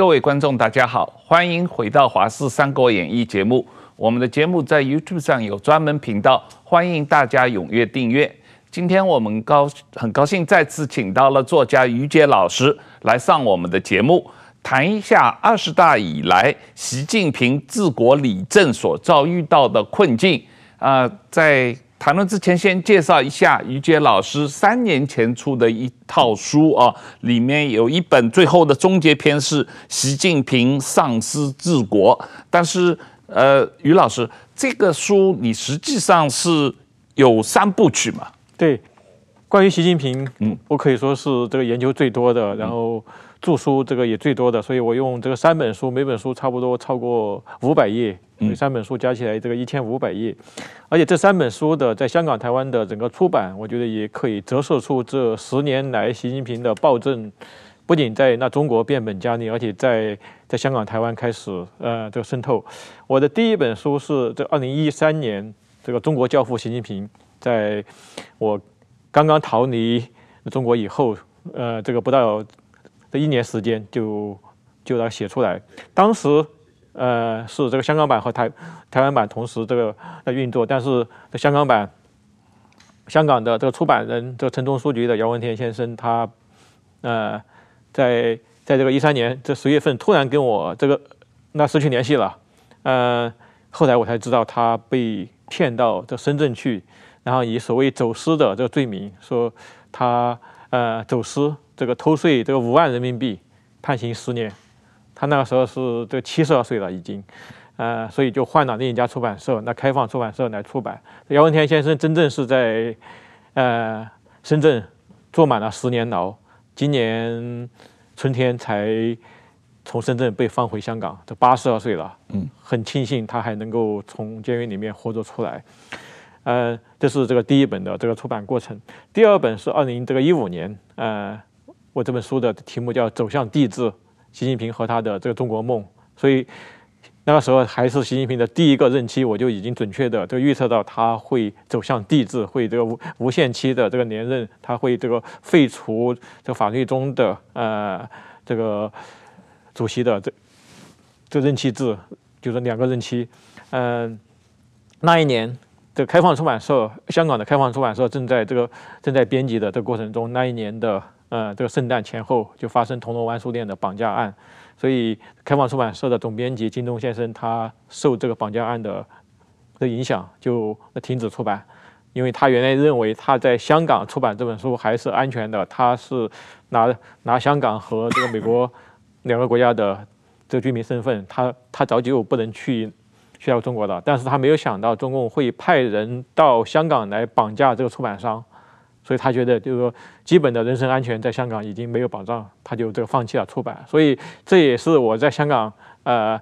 各位观众，大家好，欢迎回到《华视三国演义》节目。我们的节目在 YouTube 上有专门频道，欢迎大家踊跃订阅。今天我们高很高兴再次请到了作家于杰老师来上我们的节目，谈一下二十大以来习近平治国理政所遭遇到的困境。啊、呃，在谈论之前，先介绍一下于杰老师三年前出的一套书啊，里面有一本最后的终结篇是《习近平丧失治国》。但是，呃，于老师，这个书你实际上是有三部曲嘛？对，关于习近平，嗯，我可以说是这个研究最多的，然后着书这个也最多的，所以我用这个三本书，每本书差不多超过五百页。这三本书加起来这个一千五百页，而且这三本书的在香港、台湾的整个出版，我觉得也可以折射出这十年来习近平的暴政，不仅在那中国变本加厉，而且在在香港、台湾开始呃这个渗透。我的第一本书是这二零一三年这个中国教父习近平，在我刚刚逃离中国以后，呃这个不到这一年时间就就来写出来，当时。呃，是这个香港版和台台湾版同时这个在运作，但是这香港版，香港的这个出版人，这个城中书局的姚文田先生，他呃，在在这个一三年这十月份突然跟我这个那失去联系了，呃，后来我才知道他被骗到这深圳去，然后以所谓走私的这个罪名，说他呃走私这个偷税这个五万人民币，判刑十年。他那个时候是这七十二岁了，已经，呃，所以就换了另一家出版社，那开放出版社来出版。姚文田先生真正是在，呃，深圳坐满了十年牢，今年春天才从深圳被放回香港，这八十二岁了，嗯，很庆幸他还能够从监狱里面活着出来。呃，这是这个第一本的这个出版过程。第二本是二零这个一五年，呃，我这本书的题目叫《走向帝制》。习近平和他的这个中国梦，所以那个时候还是习近平的第一个任期，我就已经准确的这个预测到他会走向帝制，会这个无无限期的这个连任，他会这个废除这个法律中的呃这个主席的这这任期制，就是两个任期。嗯、那一年这个开放出版社，香港的开放出版社正在这个正在编辑的这过程中，那一年的。呃，这个圣诞前后就发生铜锣湾书店的绑架案，所以开放出版社的总编辑金东先生他受这个绑架案的的影响，就停止出版，因为他原来认为他在香港出版这本书还是安全的，他是拿拿香港和这个美国两个国家的这个居民身份，他他早就不能去去到中国的，但是他没有想到中共会派人到香港来绑架这个出版商。所以他觉得，就是说，基本的人身安全在香港已经没有保障，他就这个放弃了出版。所以这也是我在香港呃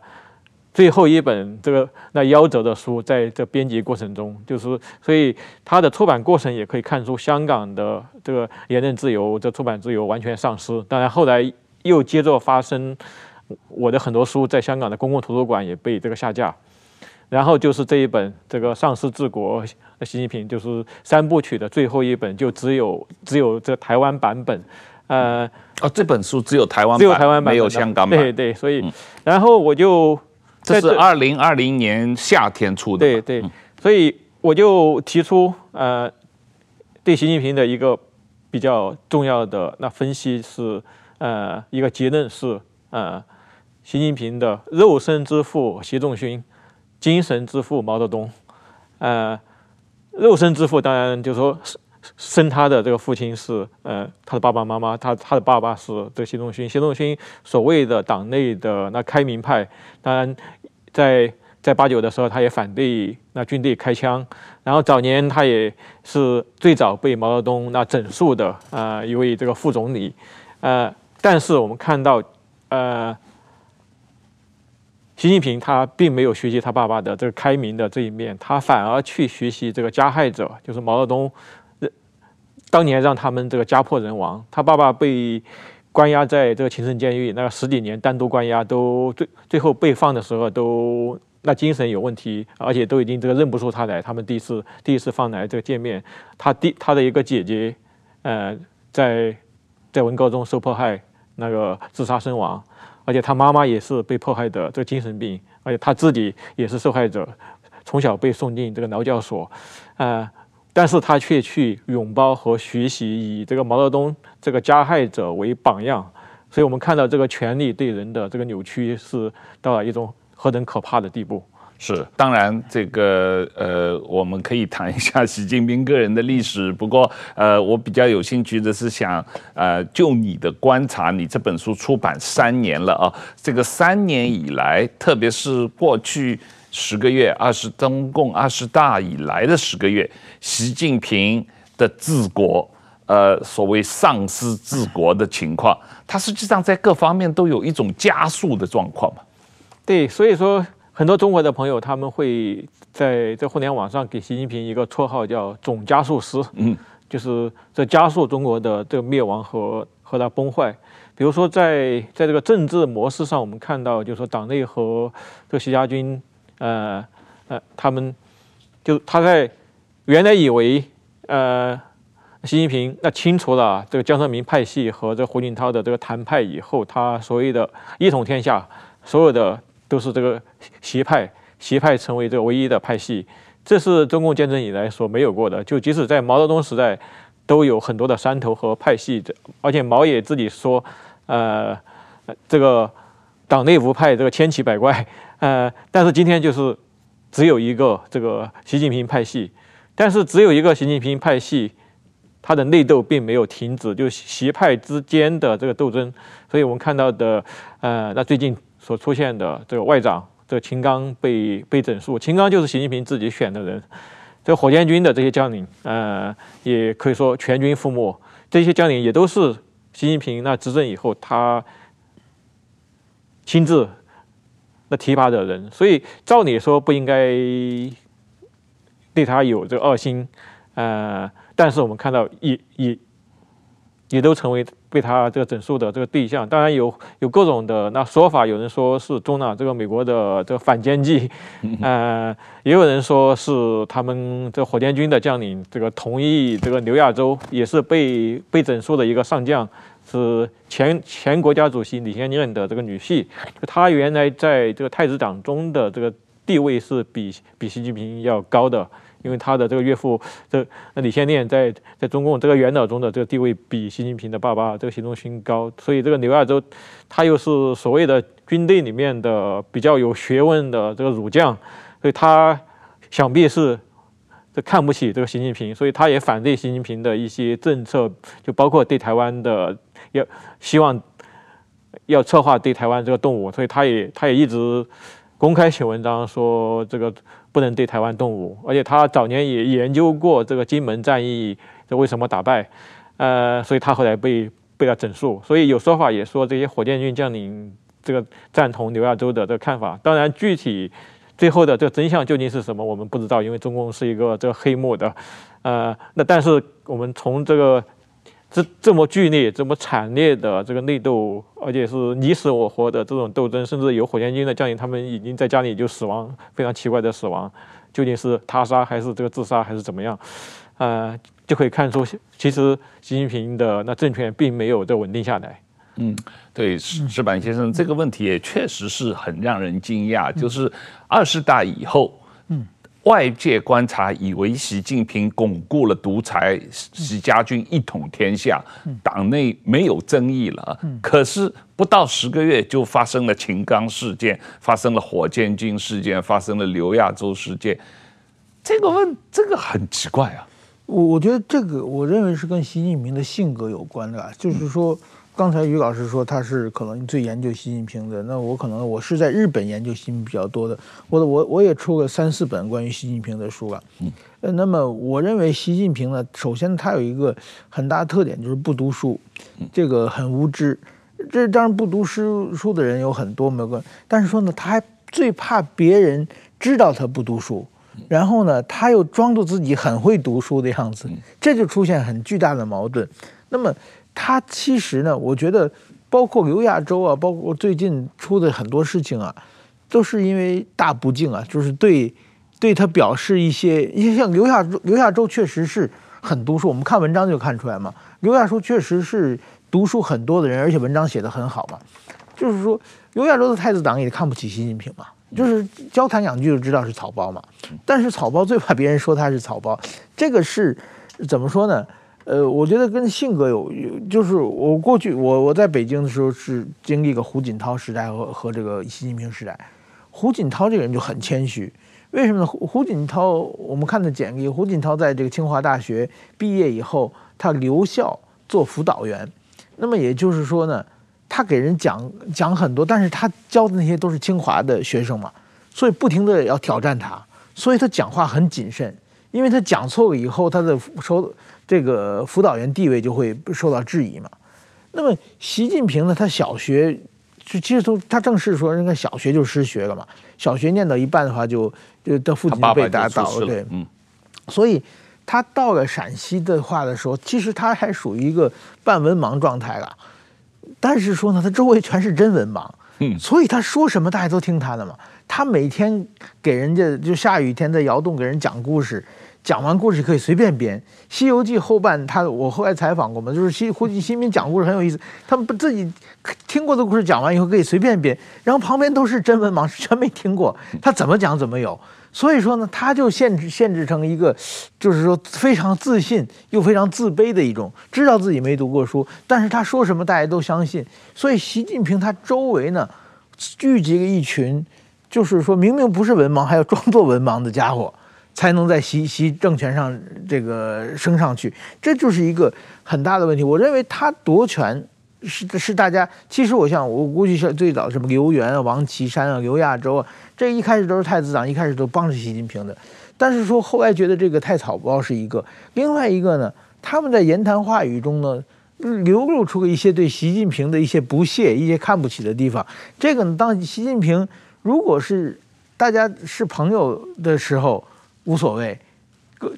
最后一本这个那夭折的书，在这编辑过程中，就是所以他的出版过程也可以看出香港的这个言论自由、这出版自由完全丧失。当然后来又接着发生，我的很多书在香港的公共图书馆也被这个下架。然后就是这一本这个上市治国，习近平就是三部曲的最后一本，就只有只有这台湾版本，呃，哦，这本书只有台湾版，只有台湾版，没有香港版，对对，所以，然后我就这是二零二零年夏天出的，对对，所以我就提出呃，对习近平的一个比较重要的那分析是呃一个结论是呃，习近平的肉身之父习仲勋。精神之父毛泽东，呃，肉身之父当然就是说生他的这个父亲是呃他的爸爸妈妈，他他的爸爸是这个习仲勋。习仲勋所谓的党内的那开明派，当然在在八九的时候他也反对那军队开枪，然后早年他也是最早被毛泽东那整肃的啊、呃、一位这个副总理，呃，但是我们看到呃。习近平他并没有学习他爸爸的这个开明的这一面，他反而去学习这个加害者，就是毛泽东，当年让他们这个家破人亡。他爸爸被关押在这个秦城监狱，那个十几年单独关押，都最最后被放的时候都那精神有问题，而且都已经这个认不出他来。他们第一次第一次放来这个见面，他第他的一个姐姐，呃，在在文革中受迫害，那个自杀身亡。而且他妈妈也是被迫害的这个精神病，而且他自己也是受害者，从小被送进这个劳教所，啊、呃，但是他却去拥抱和学习以这个毛泽东这个加害者为榜样，所以我们看到这个权力对人的这个扭曲是到了一种何等可怕的地步。是，当然，这个呃，我们可以谈一下习近平个人的历史。不过，呃，我比较有兴趣的是想，呃，就你的观察，你这本书出版三年了啊，这个三年以来，特别是过去十个月，二十中共二十大以来的十个月，习近平的治国，呃，所谓丧失治国的情况，他实际上在各方面都有一种加速的状况嘛。对，所以说。很多中国的朋友，他们会在在互联网上给习近平一个绰号，叫“总加速师”，嗯，就是在加速中国的这个灭亡和和它崩坏。比如说在，在在这个政治模式上，我们看到，就是说党内和这个习家军，呃呃，他们就他在原来以为，呃，习近平那清除了这个江泽民派系和这胡锦涛的这个谈派以后，他所谓的一统天下，所有的。都是这个邪派，邪派成为这个唯一的派系，这是中共建政以来所没有过的。就即使在毛泽东时代，都有很多的山头和派系，而且毛也自己说，呃，这个党内无派，这个千奇百怪，呃，但是今天就是只有一个这个习近平派系，但是只有一个习近平派系，他的内斗并没有停止，就习派之间的这个斗争，所以我们看到的，呃，那最近。所出现的这个外长，这个秦刚被被整肃，秦刚就是习近平自己选的人。这火箭军的这些将领，呃，也可以说全军覆没。这些将领也都是习近平那执政以后他亲自那提拔的人，所以照理说不应该对他有这个恶心，呃，但是我们看到也也也都成为。被他这个整肃的这个对象，当然有有各种的那说法，有人说是中了这个美国的这个反间计，呃，也有人说是他们这火箭军的将领这个同意这个刘亚洲也是被被整肃的一个上将，是前前国家主席李先念的这个女婿，他原来在这个太子党中的这个地位是比比习近平要高的。因为他的这个岳父，这那李先念在在中共这个元老中的这个地位比习近平的爸爸这个习仲勋高，所以这个刘亚洲他又是所谓的军队里面的比较有学问的这个儒将，所以他想必是这看不起这个习近平，所以他也反对习近平的一些政策，就包括对台湾的要希望要策划对台湾这个动武，所以他也他也一直公开写文章说这个。不能对台湾动武，而且他早年也研究过这个金门战役，这为什么打败？呃，所以他后来被被他整肃。所以有说法也说这些火箭军将领这个赞同刘亚洲的这个看法。当然，具体最后的这个真相究竟是什么，我们不知道，因为中共是一个这个黑幕的。呃，那但是我们从这个。这这么剧烈、这么惨烈的这个内斗，而且是你死我活的这种斗争，甚至有火箭军的将领，他们已经在家里就死亡，非常奇怪的死亡，究竟是他杀还是这个自杀还是怎么样？呃，就可以看出，其实习近平的那政权并没有这稳定下来。嗯，对，石石板先生这个问题也确实是很让人惊讶，就是二十大以后，嗯。外界观察以为习近平巩固了独裁，习家军一统天下，党内没有争议了。可是不到十个月就发生了秦刚事件，发生了火箭军事件，发生了刘亚洲事件。这个问这个很奇怪啊。我我觉得这个我认为是跟习近平的性格有关的，就是说。刚才于老师说他是可能最研究习近平的，那我可能我是在日本研究习近平比较多的，我我我也出过三四本关于习近平的书了。嗯，那么我认为习近平呢，首先他有一个很大特点，就是不读书，这个很无知。这当然不读书书的人有很多，没有个，但是说呢，他还最怕别人知道他不读书，然后呢，他又装作自己很会读书的样子，这就出现很巨大的矛盾。那么。他其实呢，我觉得，包括刘亚洲啊，包括最近出的很多事情啊，都是因为大不敬啊，就是对，对他表示一些，因为像刘亚洲，刘亚洲确实是很读书，我们看文章就看出来嘛。刘亚洲确实是读书很多的人，而且文章写得很好嘛。就是说，刘亚洲的太子党也看不起习近平嘛，就是交谈两句就知道是草包嘛。但是草包最怕别人说他是草包，这个是怎么说呢？呃，我觉得跟性格有有，就是我过去我我在北京的时候是经历过胡锦涛时代和和这个习近平时代。胡锦涛这个人就很谦虚，为什么呢？胡胡锦涛，我们看的简历，胡锦涛在这个清华大学毕业以后，他留校做辅导员，那么也就是说呢，他给人讲讲很多，但是他教的那些都是清华的学生嘛，所以不停的要挑战他，所以他讲话很谨慎，因为他讲错了以后，他的收。这个辅导员地位就会受到质疑嘛。那么习近平呢？他小学就其实从他正式说，应该小学就失学了嘛。小学念到一半的话就，就就他父亲被打倒了，对，嗯。所以他到了陕西的话的时候，其实他还属于一个半文盲状态了。但是说呢，他周围全是真文盲，嗯，所以他说什么大家都听他的嘛。他每天给人家就下雨天在窑洞给人讲故事。讲完故事可以随便编，《西游记》后半他我后来采访过嘛，就是西胡习近平讲故事很有意思，他们不自己听过的故事讲完以后可以随便编，然后旁边都是真文盲，全没听过，他怎么讲怎么有，所以说呢，他就限制限制成一个，就是说非常自信又非常自卑的一种，知道自己没读过书，但是他说什么大家都相信，所以习近平他周围呢聚集了一群，就是说明明不是文盲还要装作文盲的家伙。才能在习习政权上这个升上去，这就是一个很大的问题。我认为他夺权是是大家，其实我想我估计是最早什么刘源啊、王岐山啊、刘亚洲啊，这一开始都是太子党，一开始都帮着习近平的。但是说后来觉得这个太草包是一个，另外一个呢，他们在言谈话语中呢流露出了一些对习近平的一些不屑、一些看不起的地方。这个呢，当习近平如果是大家是朋友的时候。无所谓，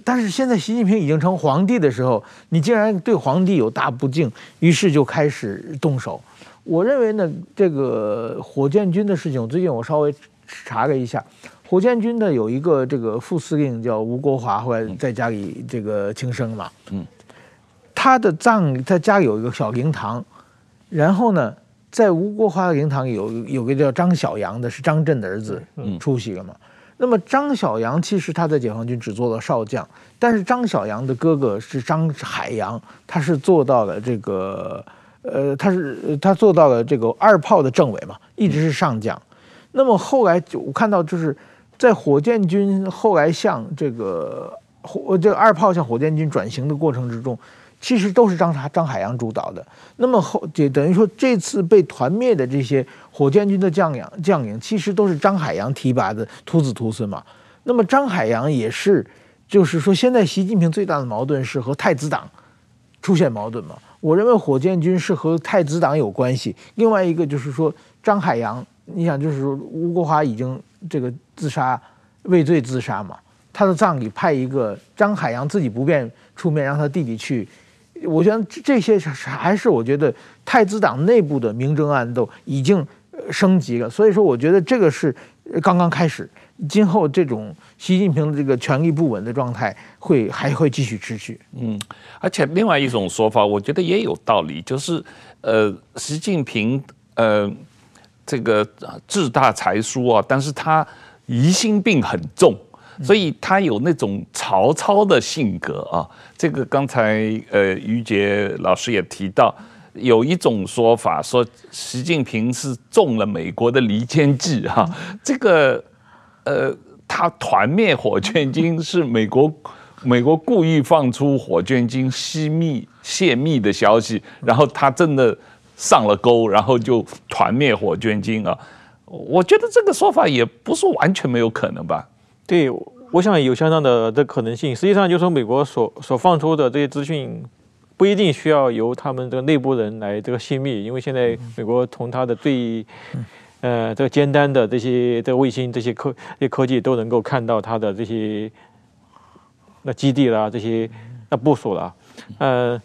但是现在习近平已经成皇帝的时候，你竟然对皇帝有大不敬，于是就开始动手。我认为呢，这个火箭军的事情，最近我稍微查了一下，火箭军的有一个这个副司令叫吴国华，后来在家里这个轻生嘛。嗯，他的葬在家里有一个小灵堂，然后呢，在吴国华的灵堂里有有个叫张晓阳的，是张震的儿子出席了嘛。那么张小阳其实他在解放军只做了少将，但是张小阳的哥哥是张海洋，他是做到了这个，呃，他是他做到了这个二炮的政委嘛，一直是上将。那么后来就我看到就是在火箭军后来向这个火这个二炮向火箭军转型的过程之中。其实都是张啥张海洋主导的。那么后就等于说，这次被团灭的这些火箭军的将领将领，其实都是张海洋提拔的徒子徒孙嘛。那么张海洋也是，就是说，现在习近平最大的矛盾是和太子党出现矛盾嘛。我认为火箭军是和太子党有关系。另外一个就是说，张海洋，你想，就是说吴国华已经这个自杀畏罪自杀嘛，他的葬礼派一个张海洋自己不便出面，让他弟弟去。我觉得这些还是我觉得太子党内部的明争暗斗已经升级了，所以说我觉得这个是刚刚开始，今后这种习近平的这个权力不稳的状态会还会继续持续。嗯，而且另外一种说法，我觉得也有道理，就是呃，习近平呃这个志大才疏啊，但是他疑心病很重。所以他有那种曹操的性格啊，这个刚才呃于杰老师也提到，有一种说法说习近平是中了美国的离间计哈，这个呃他团灭火箭军是美国 美国故意放出火箭军泄密泄密的消息，然后他真的上了钩，然后就团灭火箭军啊，我觉得这个说法也不是完全没有可能吧。对，我想有相当的这可能性。实际上，就是说美国所所放出的这些资讯，不一定需要由他们这个内部人来这个泄密，因为现在美国从它的最呃这个尖端的这些这个卫星这些科这些科技都能够看到它的这些那基地啦，这些那部署了。呃，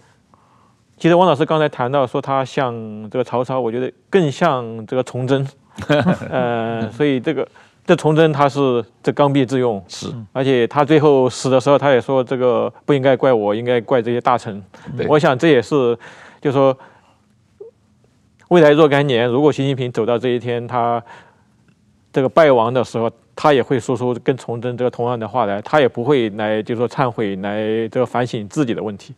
其实王老师刚才谈到说他像这个曹操，我觉得更像这个崇祯。呃，所以这个。这崇祯他是这刚愎自用，是，而且他最后死的时候，他也说这个不应该怪我，应该怪这些大臣。我想这也是，就是说未来若干年，如果习近平走到这一天，他这个败亡的时候，他也会说出跟崇祯这个同样的话来，他也不会来就是说忏悔，来这个反省自己的问题。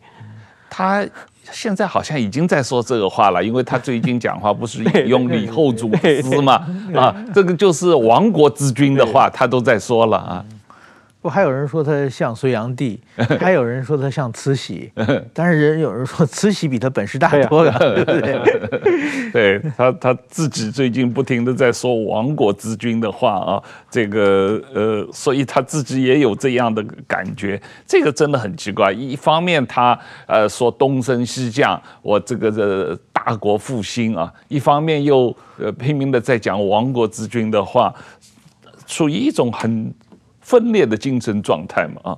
他现在好像已经在说这个话了，因为他最近讲话不是 引用李后主诗嘛？啊，这个就是亡国之君的话，他都在说了啊。不，还有人说他像隋炀帝，还有人说他像慈禧，但是人有人说慈禧比他本事大多了，对不对？对他他自己最近不停的在说亡国之君的话啊，这个呃，所以他自己也有这样的感觉，这个真的很奇怪。一方面他呃说东升西降，我这个这大国复兴啊，一方面又呃拼命的在讲亡国之君的话，属于一种很。分裂的精神状态嘛，啊，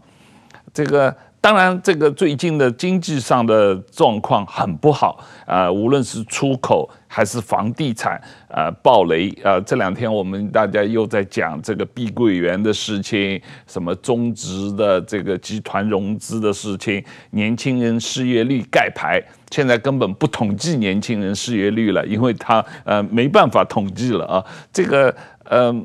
这个当然，这个最近的经济上的状况很不好啊，无论是出口还是房地产啊，呃，暴雷啊，这两天我们大家又在讲这个碧桂园的事情，什么中植的这个集团融资的事情，年轻人失业率盖牌，现在根本不统计年轻人失业率了，因为他呃没办法统计了啊，这个嗯。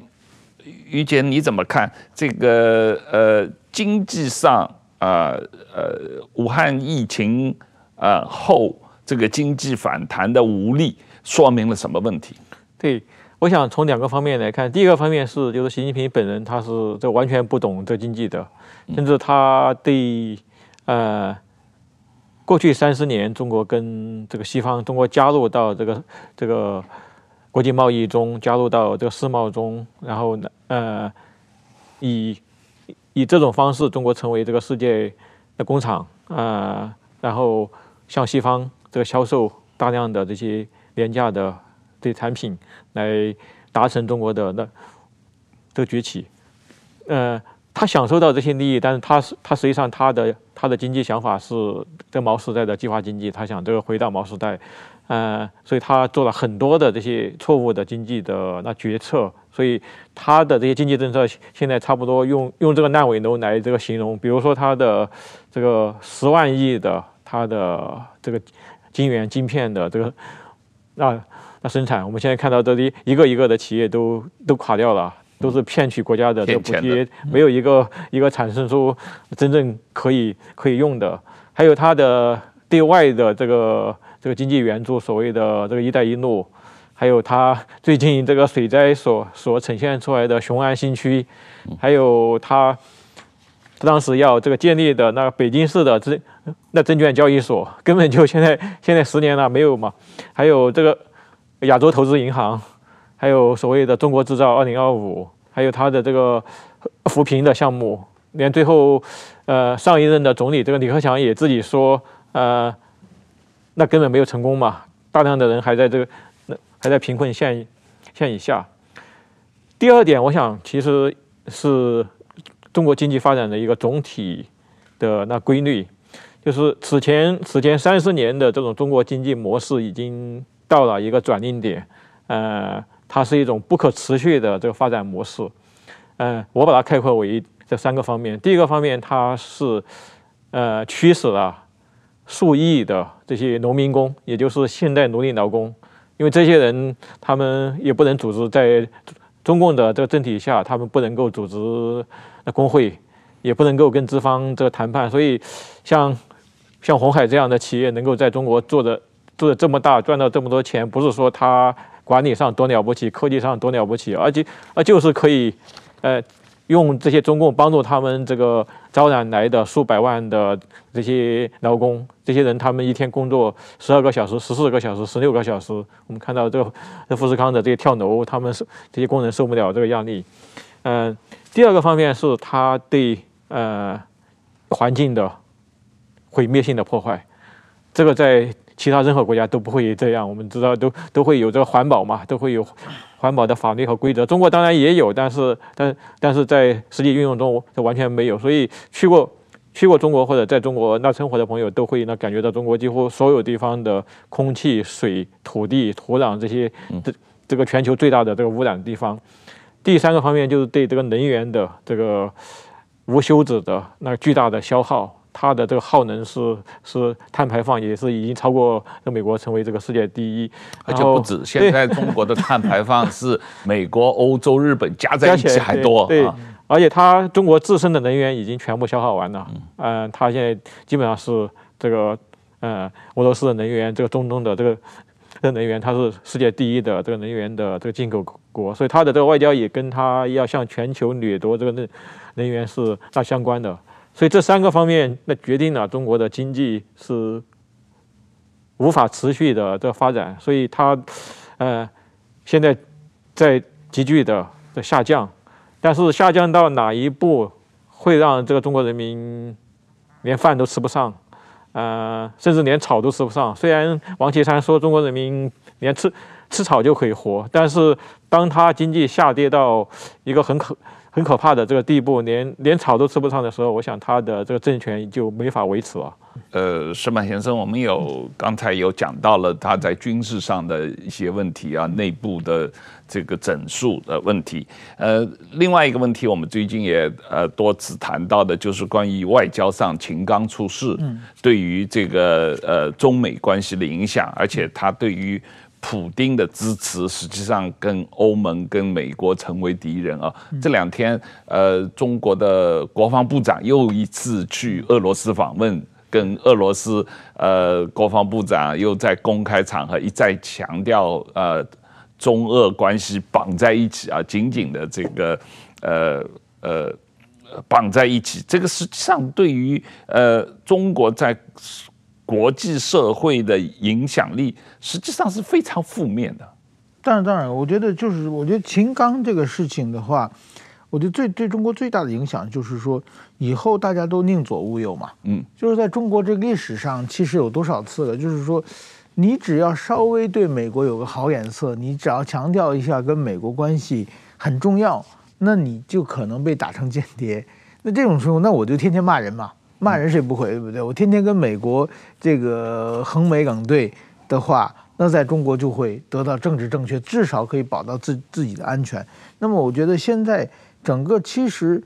于坚，你怎么看这个呃经济上啊呃，武汉疫情呃后这个经济反弹的无力，说明了什么问题？对，我想从两个方面来看。第一个方面是，就是习近平本人他是这完全不懂这经济的，甚至他对呃过去三十年中国跟这个西方，中国加入到这个这个。国际贸易中加入到这个世贸中，然后呢，呃，以以这种方式，中国成为这个世界的工厂啊、呃，然后向西方这个销售大量的这些廉价的这些产品，来达成中国的那这个崛起。呃，他享受到这些利益，但是他是他实际上他的他的经济想法是这毛时代的计划经济，他想这个回到毛时代。呃，所以他做了很多的这些错误的经济的那决策，所以他的这些经济政策现在差不多用用这个烂尾楼来这个形容，比如说他的这个十万亿的他的这个晶圆晶片的这个那那生产，我们现在看到这里一个一个的企业都都垮掉了，都是骗取国家的这个补贴，没有一个一个产生出真正可以可以用的，还有他的对外的这个。这个经济援助，所谓的这个“一带一路”，还有他最近这个水灾所所呈现出来的雄安新区，还有他当时要这个建立的那个北京市的证那证券交易所，根本就现在现在十年了没有嘛？还有这个亚洲投资银行，还有所谓的“中国制造二零二五”，还有他的这个扶贫的项目，连最后呃上一任的总理这个李克强也自己说呃。那根本没有成功嘛，大量的人还在这个，那还在贫困线线以下。第二点，我想其实是中国经济发展的一个总体的那规律，就是此前此前三十年的这种中国经济模式已经到了一个转捩点，呃，它是一种不可持续的这个发展模式。嗯、我把它概括为这三个方面。第一个方面，它是呃驱使了。数亿的这些农民工，也就是现代奴隶劳工，因为这些人他们也不能组织在中共的这个政体下，他们不能够组织工会，也不能够跟资方这个谈判，所以像像鸿海这样的企业能够在中国做的做的这么大，赚到这么多钱，不是说他管理上多了不起，科技上多了不起，而且而就是可以，呃。用这些中共帮助他们这个招揽来的数百万的这些劳工，这些人他们一天工作十二个小时、十四个小时、十六个小时。我们看到这个富士康的这些跳楼，他们是这些工人受不了这个压力。嗯、第二个方面是他对呃环境的毁灭性的破坏，这个在。其他任何国家都不会这样，我们知道都都会有这个环保嘛，都会有环保的法律和规则。中国当然也有，但是但但是在实际运用中，这完全没有。所以去过去过中国或者在中国那生活的朋友都会那感觉到中国几乎所有地方的空气、水、土地、土壤这些这这个全球最大的这个污染的地方。第三个方面就是对这个能源的这个无休止的那巨大的消耗。它的这个耗能是是碳排放也是已经超过美国成为这个世界第一，而且不止，现在中国的碳排放是美国、欧洲、日本加在一起还多。对，而且它中国自身的能源已经全部消耗完了，嗯，它现在基本上是这个，呃，俄罗斯的能源，这个中东的这个的能源，它是世界第一的这个能源的这个进口国，所以它的这个外交也跟它要向全球掠夺这个能能源是大相关的。所以这三个方面，那决定了中国的经济是无法持续的这发展。所以它，呃，现在在急剧的的下降，但是下降到哪一步会让这个中国人民连饭都吃不上，呃，甚至连草都吃不上。虽然王岐山说中国人民连吃吃草就可以活，但是当他经济下跌到一个很可很可怕的这个地步，连连草都吃不上的时候，我想他的这个政权就没法维持了。呃，石板先生，我们有刚才有讲到了他在军事上的一些问题啊，内部的这个整数的问题。呃，另外一个问题，我们最近也呃多次谈到的，就是关于外交上秦刚出事，对于这个呃中美关系的影响，而且他对于。普丁的支持实际上跟欧盟跟美国成为敌人啊！这两天，呃，中国的国防部长又一次去俄罗斯访问，跟俄罗斯呃国防部长又在公开场合一再强调，呃，中俄关系绑在一起啊，紧紧的这个呃呃绑在一起。这个实际上对于呃中国在。国际社会的影响力实际上是非常负面的。当然，当然，我觉得就是，我觉得秦刚这个事情的话，我觉得最对中国最大的影响就是说，以后大家都宁左勿右嘛。嗯，就是在中国这个历史上，其实有多少次了，就是说，你只要稍微对美国有个好眼色，你只要强调一下跟美国关系很重要，那你就可能被打成间谍。那这种时候，那我就天天骂人嘛。骂人谁不会，对不对？我天天跟美国这个横美梗对的话，那在中国就会得到政治正确，至少可以保到自自己的安全。那么，我觉得现在整个其实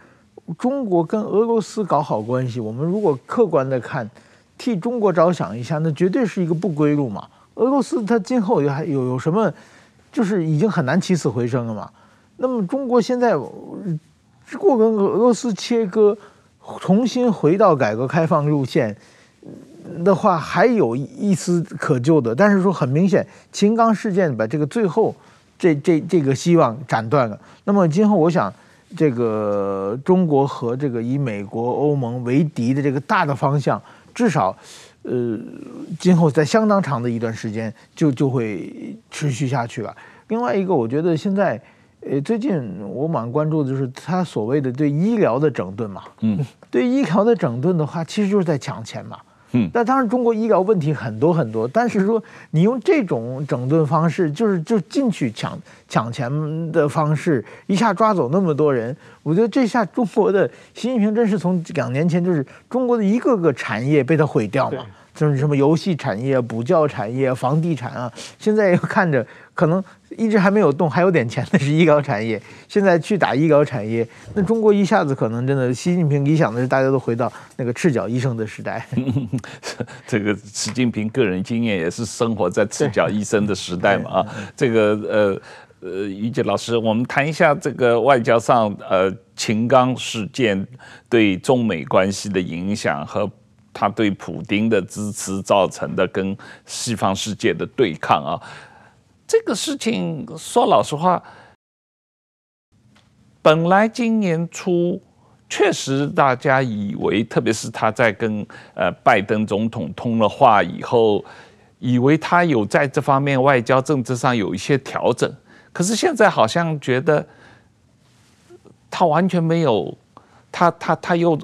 中国跟俄罗斯搞好关系，我们如果客观的看，替中国着想一下，那绝对是一个不归路嘛。俄罗斯它今后有还有有什么，就是已经很难起死回生了嘛。那么中国现在如果跟俄罗斯切割。重新回到改革开放路线的话，还有一丝可救的。但是说很明显，秦刚事件把这个最后这这这个希望斩断了。那么今后，我想这个中国和这个以美国、欧盟为敌的这个大的方向，至少呃，今后在相当长的一段时间就就会持续下去了。另外一个，我觉得现在。呃，最近我蛮关注的就是他所谓的对医疗的整顿嘛，嗯，对医疗的整顿的话，其实就是在抢钱嘛，嗯，但当然中国医疗问题很多很多，但是说你用这种整顿方式，就是就进去抢抢钱的方式，一下抓走那么多人，我觉得这下中国的习近平真是从两年前就是中国的一个个产业被他毁掉嘛，就是什么游戏产业、补教产业、房地产啊，现在又看着可能。一直还没有动，还有点钱的是医疗产业。现在去打医疗产业，那中国一下子可能真的，习近平理想的是大家都回到那个赤脚医生的时代。这个习近平个人经验也是生活在赤脚医生的时代嘛啊。这个呃呃，于杰老师，我们谈一下这个外交上呃秦刚事件对中美关系的影响和他对普丁的支持造成的跟西方世界的对抗啊。这个事情说老实话，本来今年初确实大家以为，特别是他在跟呃拜登总统通了话以后，以为他有在这方面外交政治上有一些调整，可是现在好像觉得他完全没有，他他他又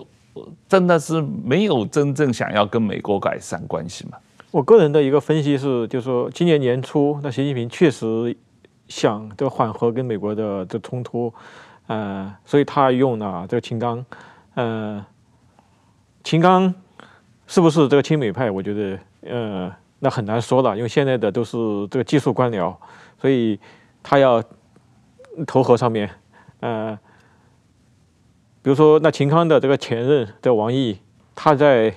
真的是没有真正想要跟美国改善关系嘛？我个人的一个分析是，就是说今年年初，那习近平确实想这个缓和跟美国的这冲突，呃，所以他用了这个秦刚，呃，秦刚是不是这个亲美派？我觉得，呃，那很难说了，因为现在的都是这个技术官僚，所以他要投合上面，呃，比如说那秦刚的这个前任的王毅，他在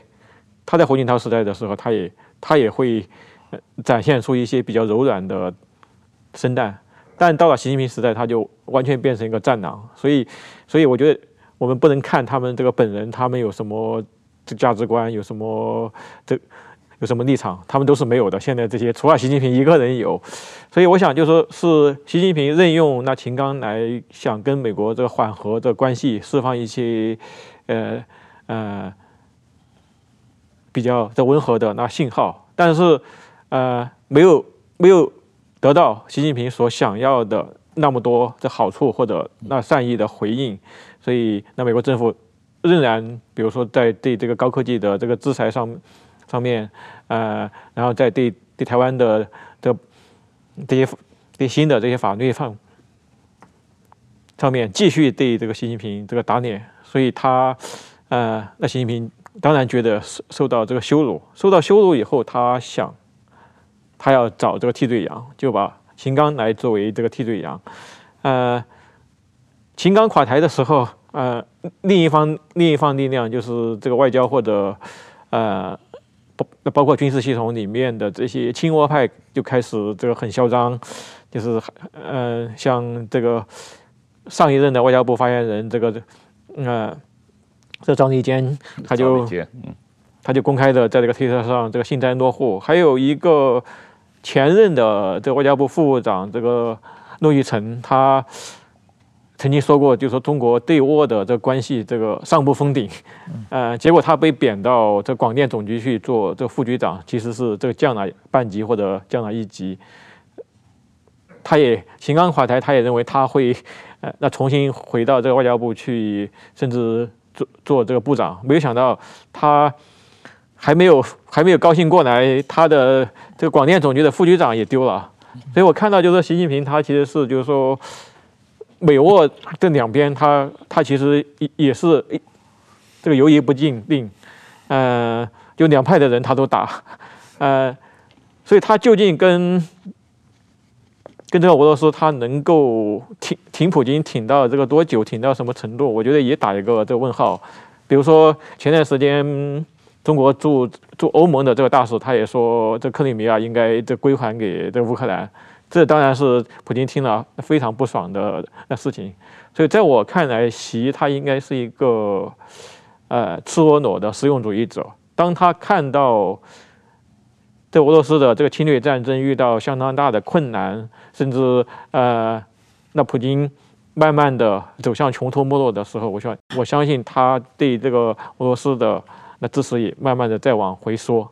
他在胡锦涛时代的时候，他也他也会展现出一些比较柔软的声带，但到了习近平时代，他就完全变成一个战狼。所以，所以我觉得我们不能看他们这个本人，他们有什么这价值观，有什么这。有什么立场？他们都是没有的。现在这些，除了习近平一个人有，所以我想就说是习近平任用那秦刚来想跟美国这个缓和的关系，释放一些呃呃比较的温和的那信号，但是呃没有没有得到习近平所想要的那么多的好处或者那善意的回应，所以那美国政府仍然比如说在对这个高科技的这个制裁上。上面，呃，然后在对对台湾的的这些对新的这些法律上上面继续对这个习近平这个打脸，所以他，呃，那习近平当然觉得受受到这个羞辱，受到羞辱以后，他想他要找这个替罪羊，就把秦刚来作为这个替罪羊，呃，秦刚垮台的时候，呃，另一方另一方力量就是这个外交或者，呃。包包括军事系统里面的这些亲俄派就开始这个很嚣张，就是呃像这个上一任的外交部发言人这个呃这张立坚他就他就公开的在这个推特上这个幸灾乐祸，还有一个前任的这个外交部副部长这个骆玉成他。曾经说过，就是说中国对俄的这个关系，这个上不封顶，呃，结果他被贬到这广电总局去做这个副局长，其实是这个降了半级或者降了一级。他也秦刚垮台，他也认为他会呃，那重新回到这个外交部去，甚至做做这个部长。没有想到他还没有还没有高兴过来，他的这个广电总局的副局长也丢了。所以我看到就是说习近平他其实是就是说。美俄这两边，他他其实也也是这个犹疑不定，呃，就两派的人他都打，呃，所以他究竟跟跟这个俄罗斯，他能够挺挺普京挺到这个多久，挺到什么程度？我觉得也打一个这个问号。比如说前段时间中国驻驻欧盟的这个大使，他也说这克里米亚应该这归还给这乌克兰。这当然是普京听了非常不爽的那事情，所以在我看来，习他应该是一个呃赤裸裸的实用主义者。当他看到在俄罗斯的这个侵略战争遇到相当大的困难，甚至呃那普京慢慢的走向穷途末路的时候，我相我相信他对这个俄罗斯的那支持也慢慢的在往回缩。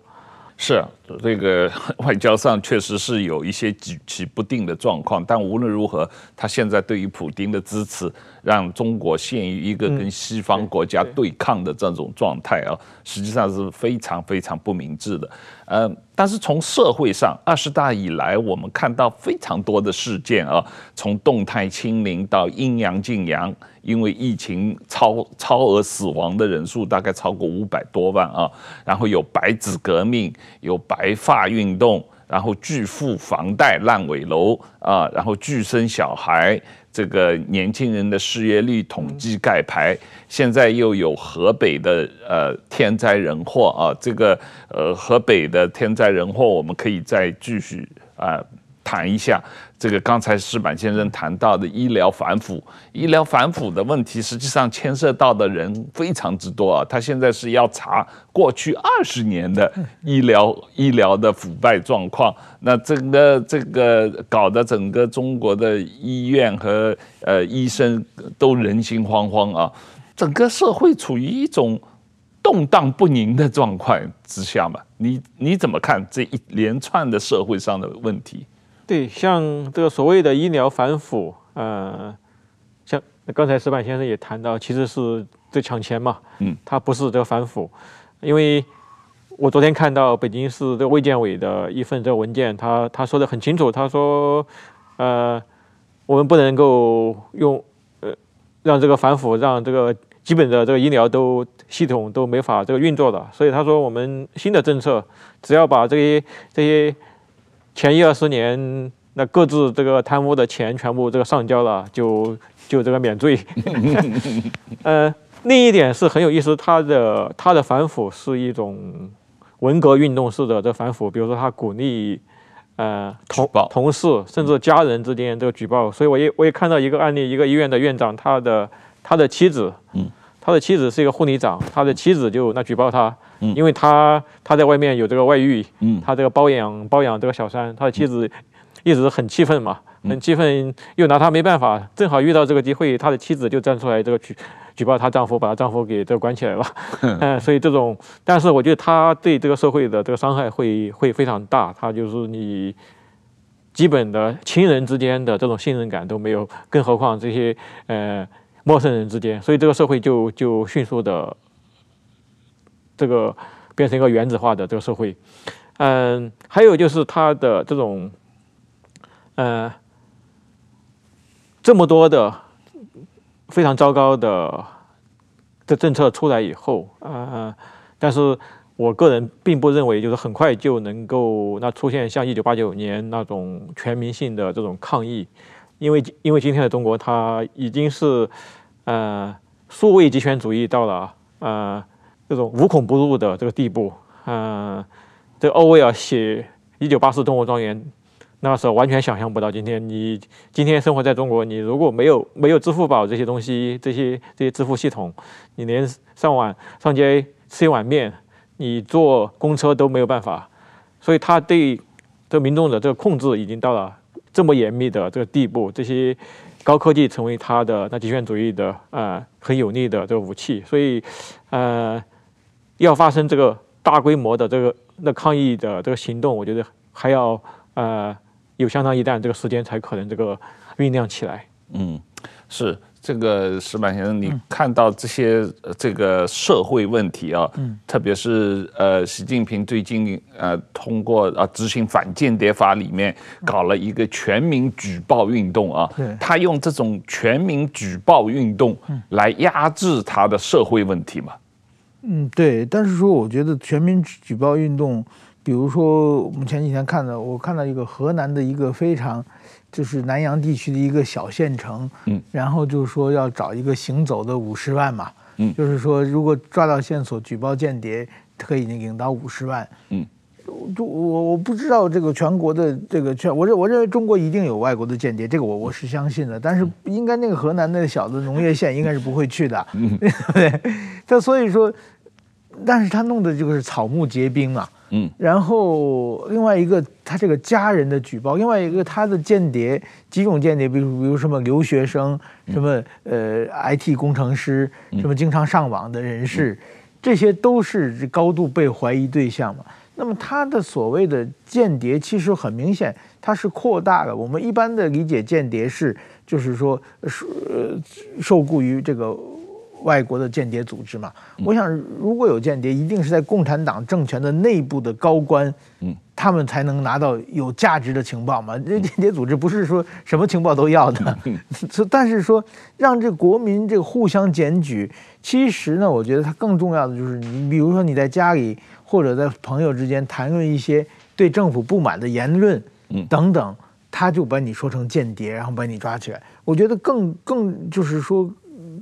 是这个 外交上确实是有一些举棋不定的状况，但无论如何，他现在对于普丁的支持，让中国陷于一个跟西方国家对抗的这种状态啊，实际上是非常非常不明智的。呃，但是从社会上，二十大以来，我们看到非常多的事件啊，从动态清零到阴阳禁阳，因为疫情超超额死亡的人数大概超过五百多万啊，然后有白纸革命，有白白发运动，然后拒付房贷烂尾楼啊，然后拒生小孩。这个年轻人的失业率统计盖牌，现在又有河北的呃天灾人祸啊，这个呃河北的天灾人祸，我们可以再继续啊。谈一下这个刚才石板先生谈到的医疗反腐，医疗反腐的问题，实际上牵涉到的人非常之多啊。他现在是要查过去二十年的医疗医疗的腐败状况，那整个这个搞得整个中国的医院和呃医生都人心惶惶啊，整个社会处于一种动荡不宁的状况之下嘛。你你怎么看这一连串的社会上的问题？对，像这个所谓的医疗反腐，呃，像刚才石板先生也谈到，其实是这抢钱嘛，嗯，他不是这个反腐，因为我昨天看到北京市这个卫健委的一份这个文件，他他说的很清楚，他说，呃，我们不能够用呃让这个反腐，让这个基本的这个医疗都系统都没法这个运作的，所以他说我们新的政策，只要把这些这些。前一二十年，那各自这个贪污的钱全部这个上交了，就就这个免罪。呃，另一点是很有意思，他的他的反腐是一种文革运动式的这反腐，比如说他鼓励呃同同事甚至家人之间这个举报，所以我也我也看到一个案例，一个医院的院长，他的他的妻子，嗯，他的妻子是一个护理长，他的妻子就那举报他，嗯，因为他他在外面有这个外遇，嗯，他这个包养包养这个小三，他的妻子一直很气愤嘛。很气愤，又拿他没办法，正好遇到这个机会，他的妻子就站出来，这个举举报她丈夫，把她丈夫给这个关起来了。嗯，所以这种，但是我觉得他对这个社会的这个伤害会会非常大，他就是你基本的亲人之间的这种信任感都没有，更何况这些呃陌生人之间，所以这个社会就就迅速的这个变成一个原子化的这个社会。嗯，还有就是他的这种，呃。这么多的非常糟糕的的政策出来以后，呃，但是我个人并不认为就是很快就能够那出现像一九八九年那种全民性的这种抗议，因为因为今天的中国它已经是呃数位极权主义到了呃这种无孔不入的这个地步，呃，这欧威尔写《一九八四动物庄园》。那时候完全想象不到，今天你今天生活在中国，你如果没有没有支付宝这些东西，这些这些支付系统，你连上网上街吃一碗面，你坐公车都没有办法。所以他对这民众的这个控制已经到了这么严密的这个地步，这些高科技成为他的那极权主义的啊很有力的这个武器。所以呃要发生这个大规模的这个那抗议的这个行动，我觉得还要呃。有相当一段这个时间才可能这个酝酿起来。嗯，是这个石板先生，你看到这些这个社会问题啊，嗯，特别是呃，习近平最近呃通过啊执行反间谍法里面搞了一个全民举报运动啊，对，他用这种全民举报运动来压制他的社会问题嘛。嗯，对，但是说我觉得全民举报运动。比如说，我们前几天看的，我看到一个河南的一个非常，就是南阳地区的一个小县城，嗯，然后就是说要找一个行走的五十万嘛，嗯，就是说如果抓到线索举报间谍，可以领到五十万，嗯，就我我不知道这个全国的这个全，我认我认为中国一定有外国的间谍，这个我我是相信的，但是应该那个河南那个小的农业县应该是不会去的，嗯，对。不对？他所以说，但是他弄的就是草木皆兵嘛。嗯，然后另外一个他这个家人的举报，另外一个他的间谍几种间谍，比如比如什么留学生，什么呃 IT 工程师，什么经常上网的人士，这些都是高度被怀疑对象嘛。那么他的所谓的间谍，其实很明显，他是扩大了。我们一般的理解间谍是，就是说受呃受雇于这个。外国的间谍组织嘛，我想如果有间谍，一定是在共产党政权的内部的高官，嗯，他们才能拿到有价值的情报嘛。这间谍组织不是说什么情报都要的，但是说让这国民这个互相检举，其实呢，我觉得它更重要的就是你，比如说你在家里或者在朋友之间谈论一些对政府不满的言论，嗯，等等，他就把你说成间谍，然后把你抓起来。我觉得更更就是说。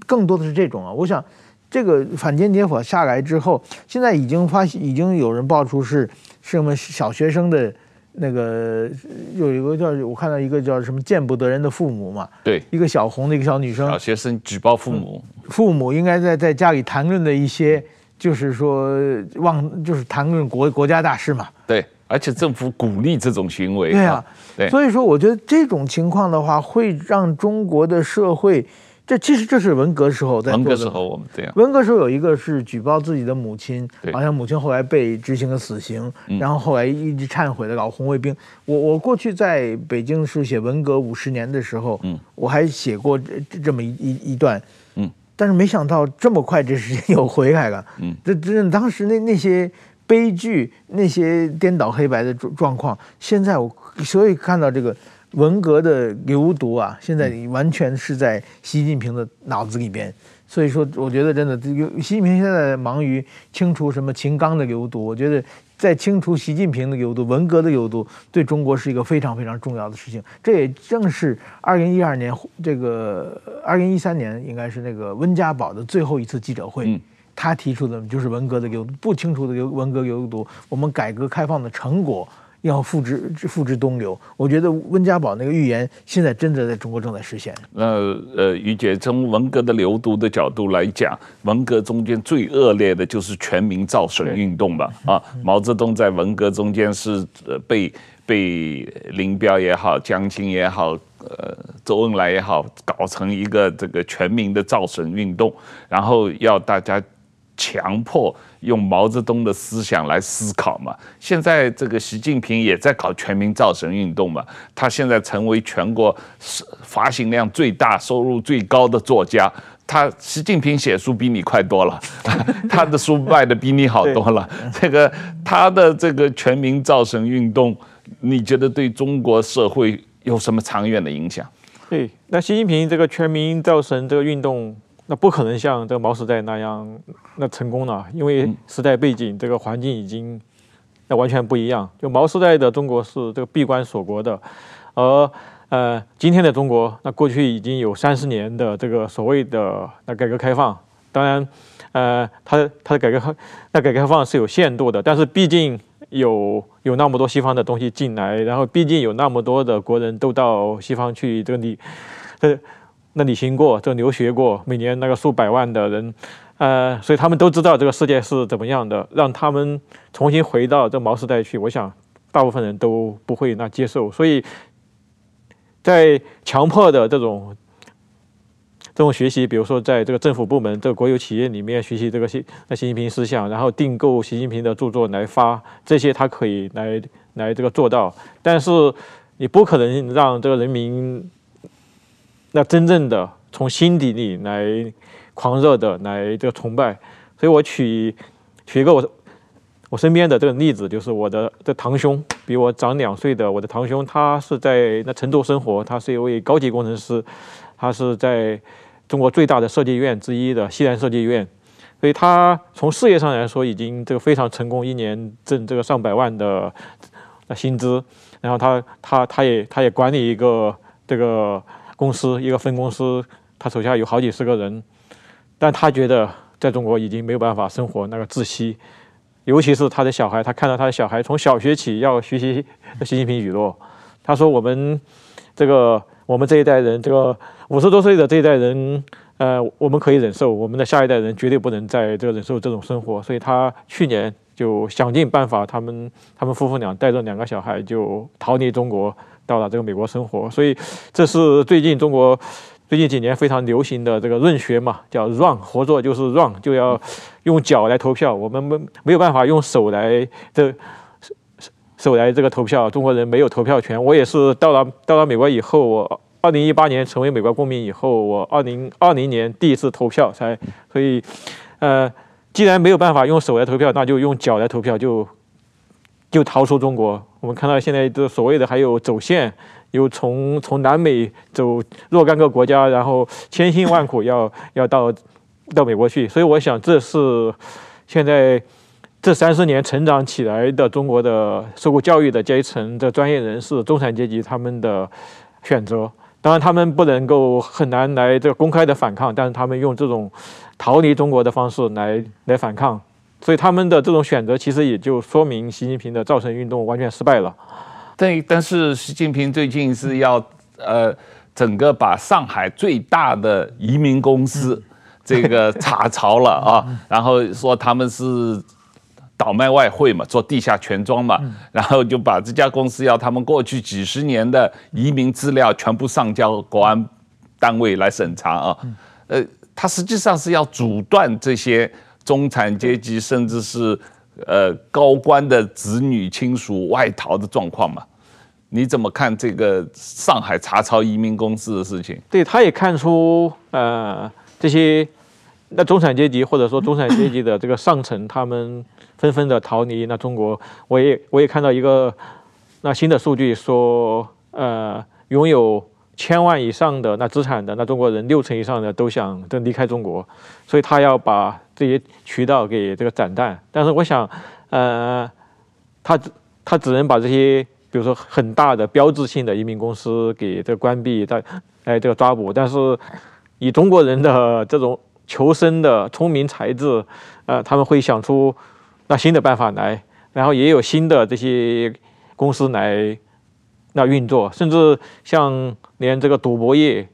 更多的是这种啊，我想，这个反间谍法下来之后，现在已经发现，已经有人爆出是是什么小学生的那个，有一个叫我看到一个叫什么见不得人的父母嘛，对，一个小红的一个小女生，小学生举报父母，父母应该在在家里谈论的一些，就是说忘，就是谈论国国家大事嘛，对，而且政府鼓励这种行为，对啊，对，所以说我觉得这种情况的话，会让中国的社会。这其实这是文革时候在文革时候我们这样。文革时候有一个是举报自己的母亲，好像母亲后来被执行了死刑，然后后来一直忏悔的老红卫兵。我我过去在北京是写文革五十年的时候，嗯，我还写过这这么一一一段，嗯，但是没想到这么快这时间 又回来了，嗯，这这当时那那些悲剧，那些颠倒黑白的状状况，现在我所以看到这个。文革的流毒啊，现在完全是在习近平的脑子里边，所以说，我觉得真的，这个习近平现在忙于清除什么秦刚的流毒，我觉得在清除习近平的流毒、文革的流毒，对中国是一个非常非常重要的事情。这也正是二零一二年这个二零一三年应该是那个温家宝的最后一次记者会，他提出的就是文革的流毒，不清除的流文革流毒，我们改革开放的成果。要付之付之东流，我觉得温家宝那个预言现在真的在中国正在实现。那呃，于姐从文革的流毒的角度来讲，文革中间最恶劣的就是全民造神运动吧？啊，毛泽东在文革中间是呃被被林彪也好，江青也好，呃，周恩来也好，搞成一个这个全民的造神运动，然后要大家。强迫用毛泽东的思想来思考嘛？现在这个习近平也在搞全民造神运动嘛？他现在成为全国发行量最大、收入最高的作家。他习近平写书比你快多了，他的书卖的比你好多了。这个他的这个全民造神运动，你觉得对中国社会有什么长远的影响？对，那习近平这个全民造神这个运动。那不可能像这个毛时代那样那成功了，因为时代背景这个环境已经那完全不一样。就毛时代的中国是这个闭关锁国的，而呃今天的中国，那过去已经有三十年的这个所谓的那改革开放，当然呃它它的改革开那改革开放是有限度的，但是毕竟有有那么多西方的东西进来，然后毕竟有那么多的国人都到西方去这个你呃。那旅行过，这留学过，每年那个数百万的人，呃，所以他们都知道这个世界是怎么样的。让他们重新回到这毛时代去，我想大部分人都不会那接受。所以在强迫的这种这种学习，比如说在这个政府部门、这个国有企业里面学习这个习那习近平思想，然后订购习近平的著作来发，这些他可以来来这个做到。但是你不可能让这个人民。那真正的从心底里来狂热的来这个崇拜，所以我取取一个我我身边的这个例子，就是我的这堂兄，比我长两岁的我的堂兄，他是在那成都生活，他是一位高级工程师，他是在中国最大的设计院之一的西南设计院，所以他从事业上来说已经这个非常成功，一年挣这个上百万的薪资，然后他他他也他也管理一个这个。公司一个分公司，他手下有好几十个人，但他觉得在中国已经没有办法生活那个窒息，尤其是他的小孩，他看到他的小孩从小学起要学习 习近平语录，他说我们这个我们这一代人，这个五十多岁的这一代人，呃，我们可以忍受，我们的下一代人绝对不能再这个忍受这种生活，所以他去年就想尽办法，他们他们夫妇俩带着两个小孩就逃离中国。到了这个美国生活，所以 这是最近中国最近几年非常流行的这个润学嘛，叫 run 合作就是 run，就要用脚来投票，我们没没有办法用手来这手来这个投票，中国人没有投票权。我也是到了到了美国以后，我二零一八年成为美国公民以后，我二零二零年第一次投票才，所以呃，既然没有办法用手来投票，那就用脚来投票就。就逃出中国，我们看到现在这所谓的还有走线，有从从南美走若干个国家，然后千辛万苦要要到到美国去，所以我想这是现在这三十年成长起来的中国的受过教育的阶层的专业人士、中产阶级他们的选择。当然，他们不能够很难来这个公开的反抗，但是他们用这种逃离中国的方式来来反抗。所以他们的这种选择，其实也就说明习近平的造神运动完全失败了。对，但是习近平最近是要呃，整个把上海最大的移民公司这个查抄了啊，然后说他们是倒卖外汇嘛，做地下钱庄嘛，然后就把这家公司要他们过去几十年的移民资料全部上交国安单位来审查啊。呃，他实际上是要阻断这些。中产阶级甚至是呃高官的子女亲属外逃的状况嘛？你怎么看这个上海查抄移民公司的事情？对，他也看出呃这些那中产阶级或者说 中产阶级的这个上层，他们纷纷的逃离那中国。我也我也看到一个那新的数据说，呃拥有千万以上的那资产的那中国人，六成以上的都想都离开中国，所以他要把这些渠道给这个斩断。但是我想，呃，他他只能把这些，比如说很大的标志性的移民公司给这个关闭，在来这个抓捕。但是以中国人的这种求生的聪明才智，呃，他们会想出那新的办法来，然后也有新的这些公司来那运作，甚至像连这个赌博业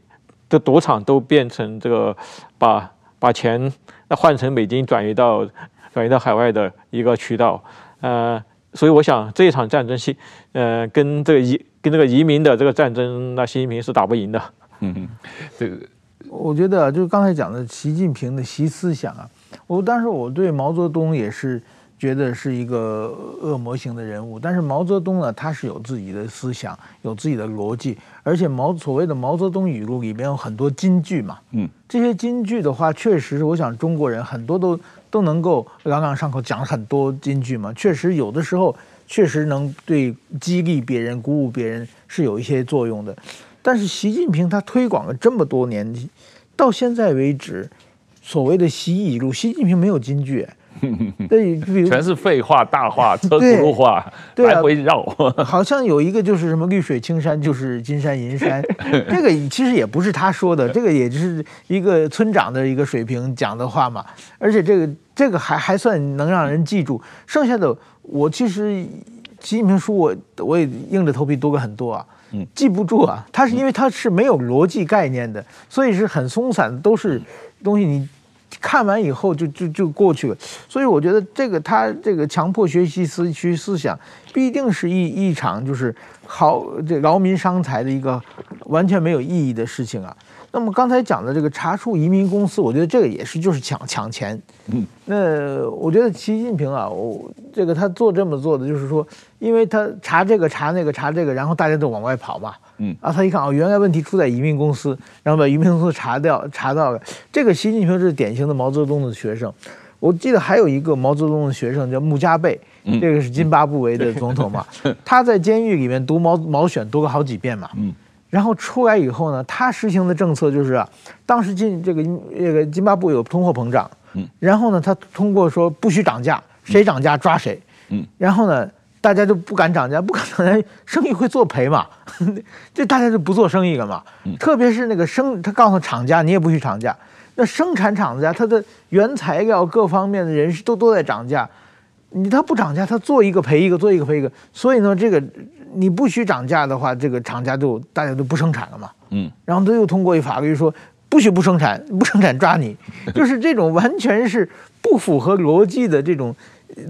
的赌场都变成这个把把钱那换成美金转移到转移到海外的一个渠道，呃，所以我想这一场战争新呃跟这个移跟这个移民的这个战争，那习近平是打不赢的。嗯嗯，这个我觉得就是刚才讲的习近平的习思想啊，我当时我对毛泽东也是。觉得是一个恶魔型的人物，但是毛泽东呢，他是有自己的思想，有自己的逻辑，而且毛所谓的毛泽东语录里边有很多金句嘛，嗯，这些金句的话，确实，我想中国人很多都都能够朗朗上口，讲很多金句嘛，确实有的时候确实能对激励别人、鼓舞别人是有一些作用的，但是习近平他推广了这么多年，到现在为止，所谓的习语录，习近平没有金句。对，比如全是废话、大话、车轱辘话，对来回绕。好像有一个就是什么“绿水青山就是金山银山”，这个其实也不是他说的，这个也就是一个村长的一个水平讲的话嘛。而且这个这个还还算能让人记住。剩下的我其实习近平书我我也硬着头皮读过很多啊，记不住啊。他是因为他是没有逻辑概念的，所以是很松散的，都是东西你。看完以后就就就过去了，所以我觉得这个他这个强迫学习思区思想，必定是一一场就是好这劳民伤财的一个完全没有意义的事情啊。那么刚才讲的这个查处移民公司，我觉得这个也是就是抢抢钱。嗯，那我觉得习近平啊，我这个他做这么做的就是说，因为他查这个查那个查这个，然后大家都往外跑嘛。嗯，啊，他一看哦，原来问题出在移民公司，然后把移民公司查掉查到了。这个习近平是典型的毛泽东的学生。我记得还有一个毛泽东的学生叫穆加贝，这个是津巴布韦的总统嘛。他在监狱里面读毛毛选读了好几遍嘛。嗯。然后出来以后呢，他实行的政策就是啊，当时津这个这个津巴布韦有通货膨胀，嗯，然后呢，他通过说不许涨价，谁涨价抓谁，嗯，然后呢，大家就不敢涨价，不敢涨价，生意会作赔嘛，这大家就不做生意了嘛，特别是那个生，他告诉厂家你也不许涨价，那生产厂家他的原材料各方面的人士都都在涨价，你他不涨价，他做一个赔一个，做一个赔一个，所以呢，这个。你不许涨价的话，这个厂家就大家都不生产了嘛。嗯，然后他又通过一法律说，不许不生产，不生产抓你，就是这种完全是不符合逻辑的这种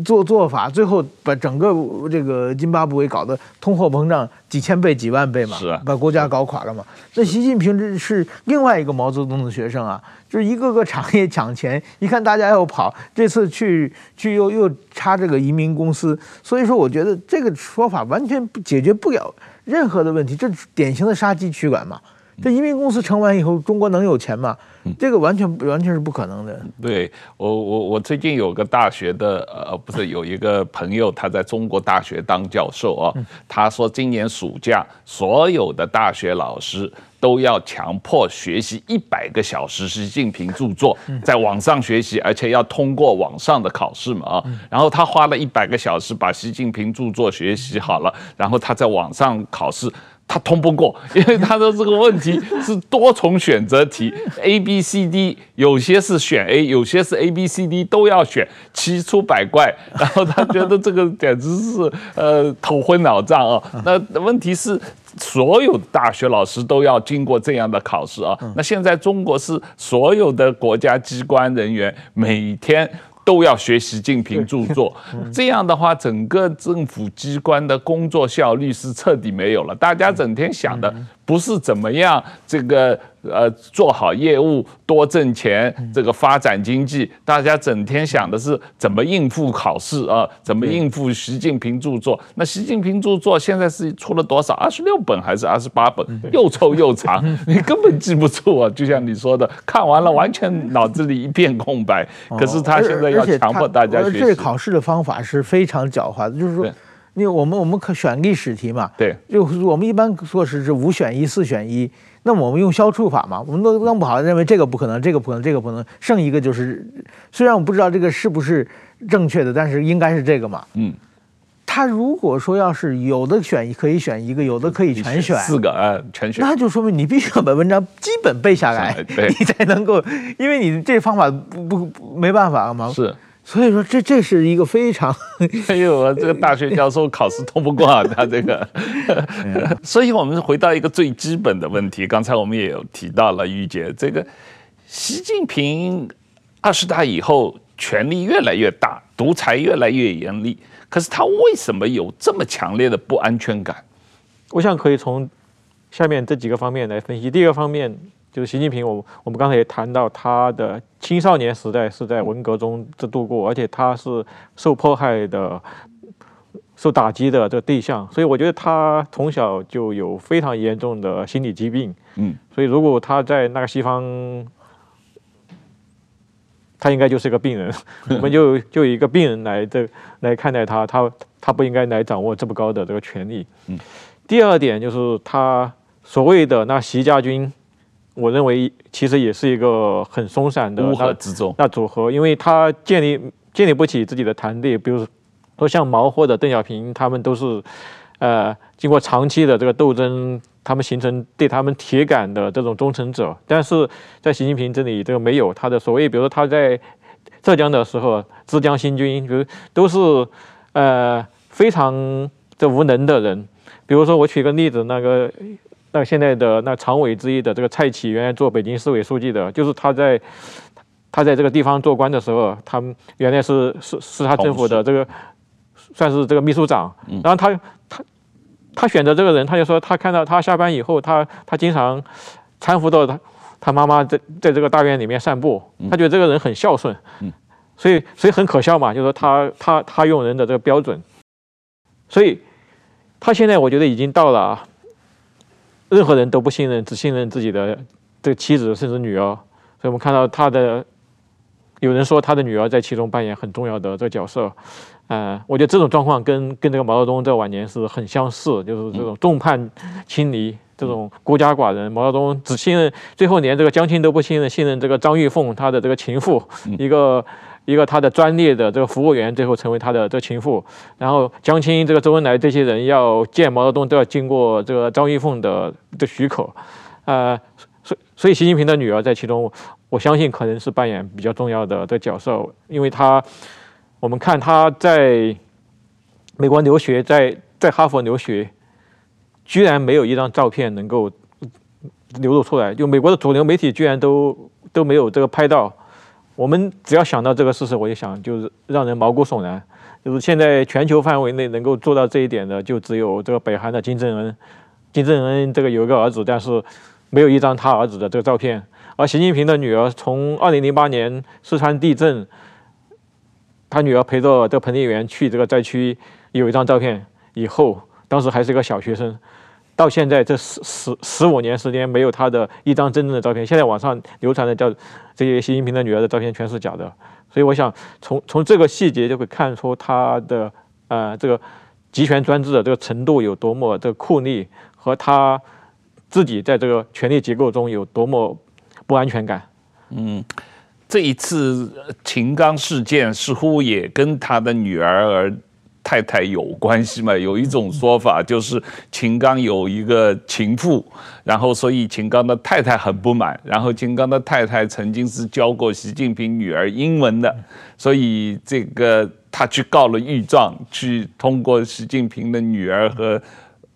做做法，最后把整个这个津巴布韦搞得通货膨胀几千倍、几万倍嘛，把国家搞垮了嘛。那习近平这是另外一个毛泽东的学生啊。就是一个个厂业抢钱，一看大家要跑，这次去去又又插这个移民公司，所以说我觉得这个说法完全不解决不了任何的问题，这典型的杀鸡取卵嘛。这移民公司成完以后，中国能有钱吗？这个完全完全是不可能的。对我我我最近有个大学的呃不是有一个朋友，他在中国大学当教授啊，他说今年暑假所有的大学老师。都要强迫学习一百个小时习近平著作，在网上学习，而且要通过网上的考试嘛啊。然后他花了一百个小时把习近平著作学习好了，然后他在网上考试，他通不过，因为他的这个问题是多重选择题，A B C D，有些是选 A，有些是 A B C D 都要选，奇出百怪。然后他觉得这个简直是呃头昏脑胀啊。那问题是。所有大学老师都要经过这样的考试啊！那现在中国是所有的国家机关人员每天都要学习习近平著作，这样的话，整个政府机关的工作效率是彻底没有了。大家整天想的不是怎么样这个。呃，做好业务，多挣钱，这个发展经济，大家整天想的是怎么应付考试啊？怎么应付习近平著作？那习近平著作现在是出了多少？二十六本还是二十八本？又臭又长，你根本记不住啊！就像你说的，看完了完全脑子里一片空白。可是他现在要强迫大家学习。而这考试的方法是非常狡猾的，就是说。因为我们我们可选历史题嘛，对，就我们一般做是是五选一、四选一，那我们用消除法嘛，我们都弄不好认为这个不可能，这个不可能，这个不能，剩一个就是，虽然我不知道这个是不是正确的，但是应该是这个嘛，嗯。他如果说要是有的选可以选一个，有的可以全选四个啊，全选，那就说明你必须要把文章基本背下来，你才能够，因为你这方法不不没办法嘛。是，所以说这这是一个非常，哎呦，这个大学教授考试通不过他这个 所以我们回到一个最基本的问题，刚才我们也有提到了，玉姐，这个习近平二十大以后权力越来越大，独裁越来越严厉。可是他为什么有这么强烈的不安全感？我想可以从下面这几个方面来分析。第一个方面就是习近平，我我们刚才也谈到他的青少年时代是在文革中这度过，而且他是受迫害的、受打击的这个对象，所以我觉得他从小就有非常严重的心理疾病。嗯，所以如果他在那个西方。他应该就是个病人，我们就 就以一个病人来这来看待他，他他不应该来掌握这么高的这个权利。嗯，第二点就是他所谓的那习家军，我认为其实也是一个很松散的乌合之众那组合，因为他建立建立不起自己的团队，比如说像毛或者邓小平，他们都是呃经过长期的这个斗争。他们形成对他们铁杆的这种忠诚者，但是在习近平这里，这个没有他的所谓，比如说他在浙江的时候，浙江新军，比如都是呃非常这无能的人。比如说我举个例子，那个那现在的那常委之一的这个蔡奇，原来做北京市委书记的，就是他在他在这个地方做官的时候，他们原来是是是他政府的这个算是这个秘书长，然后他他。他选择这个人，他就说他看到他下班以后，他他经常搀扶到他他妈妈在在这个大院里面散步，他觉得这个人很孝顺，所以所以很可笑嘛，就是说他他他用人的这个标准，所以他现在我觉得已经到了任何人都不信任，只信任自己的这个妻子甚至女儿，所以我们看到他的有人说他的女儿在其中扮演很重要的这个角色。呃，我觉得这种状况跟跟这个毛泽东在晚年是很相似，就是这种众叛亲离，这种孤家寡人。毛泽东只信任，最后连这个江青都不信任，信任这个张玉凤他的这个情妇，一个一个他的专列的这个服务员，最后成为他的这个情妇。然后江青、这个周恩来这些人要见毛泽东，都要经过这个张玉凤的的许可。呃，所所以习近平的女儿在其中，我相信可能是扮演比较重要的这个角色，因为他。我们看他在美国留学，在在哈佛留学，居然没有一张照片能够流露出来。就美国的主流媒体居然都都没有这个拍到。我们只要想到这个事实，我就想就是让人毛骨悚然。就是现在全球范围内能够做到这一点的，就只有这个北韩的金正恩。金正恩这个有一个儿子，但是没有一张他儿子的这个照片。而习近平的女儿从二零零八年四川地震。他女儿陪着这彭丽媛去这个灾区，有一张照片。以后当时还是一个小学生，到现在这十十十五年时间，没有他的一张真正的照片。现在网上流传的叫这些习近平的女儿的照片全是假的。所以我想从从这个细节就会看出他的呃这个集权专制的这个程度有多么的酷吏，和他自己在这个权力结构中有多么不安全感。嗯。这一次秦刚事件似乎也跟他的女儿儿太太有关系嘛？有一种说法就是秦刚有一个情妇，然后所以秦刚的太太很不满，然后秦刚的太太曾经是教过习近平女儿英文的，所以这个他去告了御状，去通过习近平的女儿和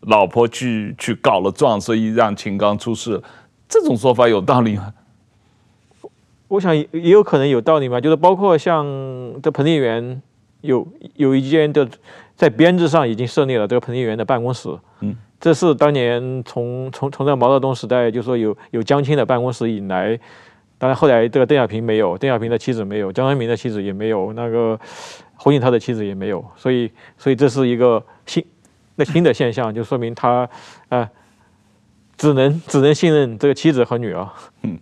老婆去去告了状，所以让秦刚出事。这种说法有道理吗？我想也有可能有道理嘛，就是包括像这彭丽媛有有一间的在编制上已经设立了这个彭丽媛的办公室，嗯，这是当年从从从这毛泽东时代就说有有江青的办公室以来，当然后来这个邓小平没有，邓小平的妻子没有，江泽民的妻子也没有，那个胡锦涛的妻子也没有，所以所以这是一个新那新的现象，就说明他啊、呃、只能只能信任这个妻子和女儿，嗯。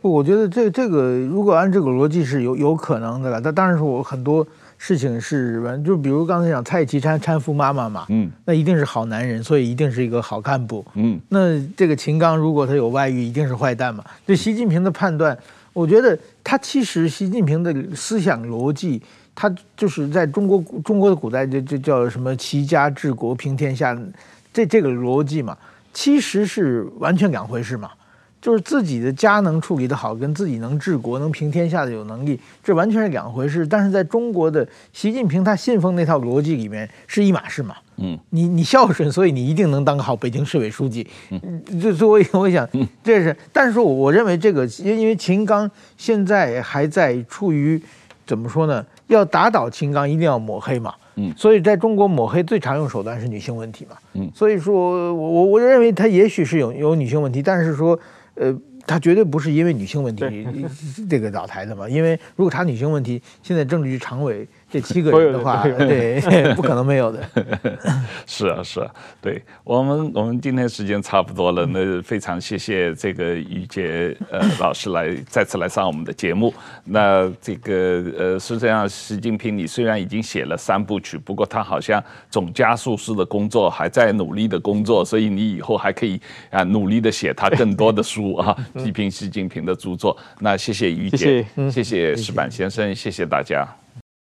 我觉得这这个如果按这个逻辑是有有可能的了，但当然是我很多事情是完，就比如刚才讲蔡其昌搀扶妈妈嘛，嗯，那一定是好男人，所以一定是一个好干部，嗯，那这个秦刚如果他有外遇，一定是坏蛋嘛。对习近平的判断，我觉得他其实习近平的思想逻辑，他就是在中国中国的古代就就叫什么齐家治国平天下，这这个逻辑嘛，其实是完全两回事嘛。就是自己的家能处理得好，跟自己能治国、能平天下的有能力，这完全是两回事。但是在中国的习近平，他信奉那套逻辑里面是一码事嘛。嗯，你你孝顺，所以你一定能当个好北京市委书记。嗯，这所以我想，这是。但是我认为这个，因因为秦刚现在还在处于怎么说呢？要打倒秦刚，一定要抹黑嘛。嗯，所以在中国抹黑最常用手段是女性问题嘛。嗯，所以说我我我认为他也许是有有女性问题，但是说。呃，他绝对不是因为女性问题这个倒台的嘛？因为如果查女性问题，现在政治局常委。这七个人的话，对，不可能没有的。是啊，是啊，对我们，我们今天时间差不多了，那非常谢谢这个于杰呃老师来再次来上我们的节目。那这个呃实际上，习近平你虽然已经写了三部曲，不过他好像总加速式的工作还在努力的工作，所以你以后还可以啊努力的写他更多的书啊，批评习近平的著作。那谢谢于杰，谢谢石板先生，谢谢大家。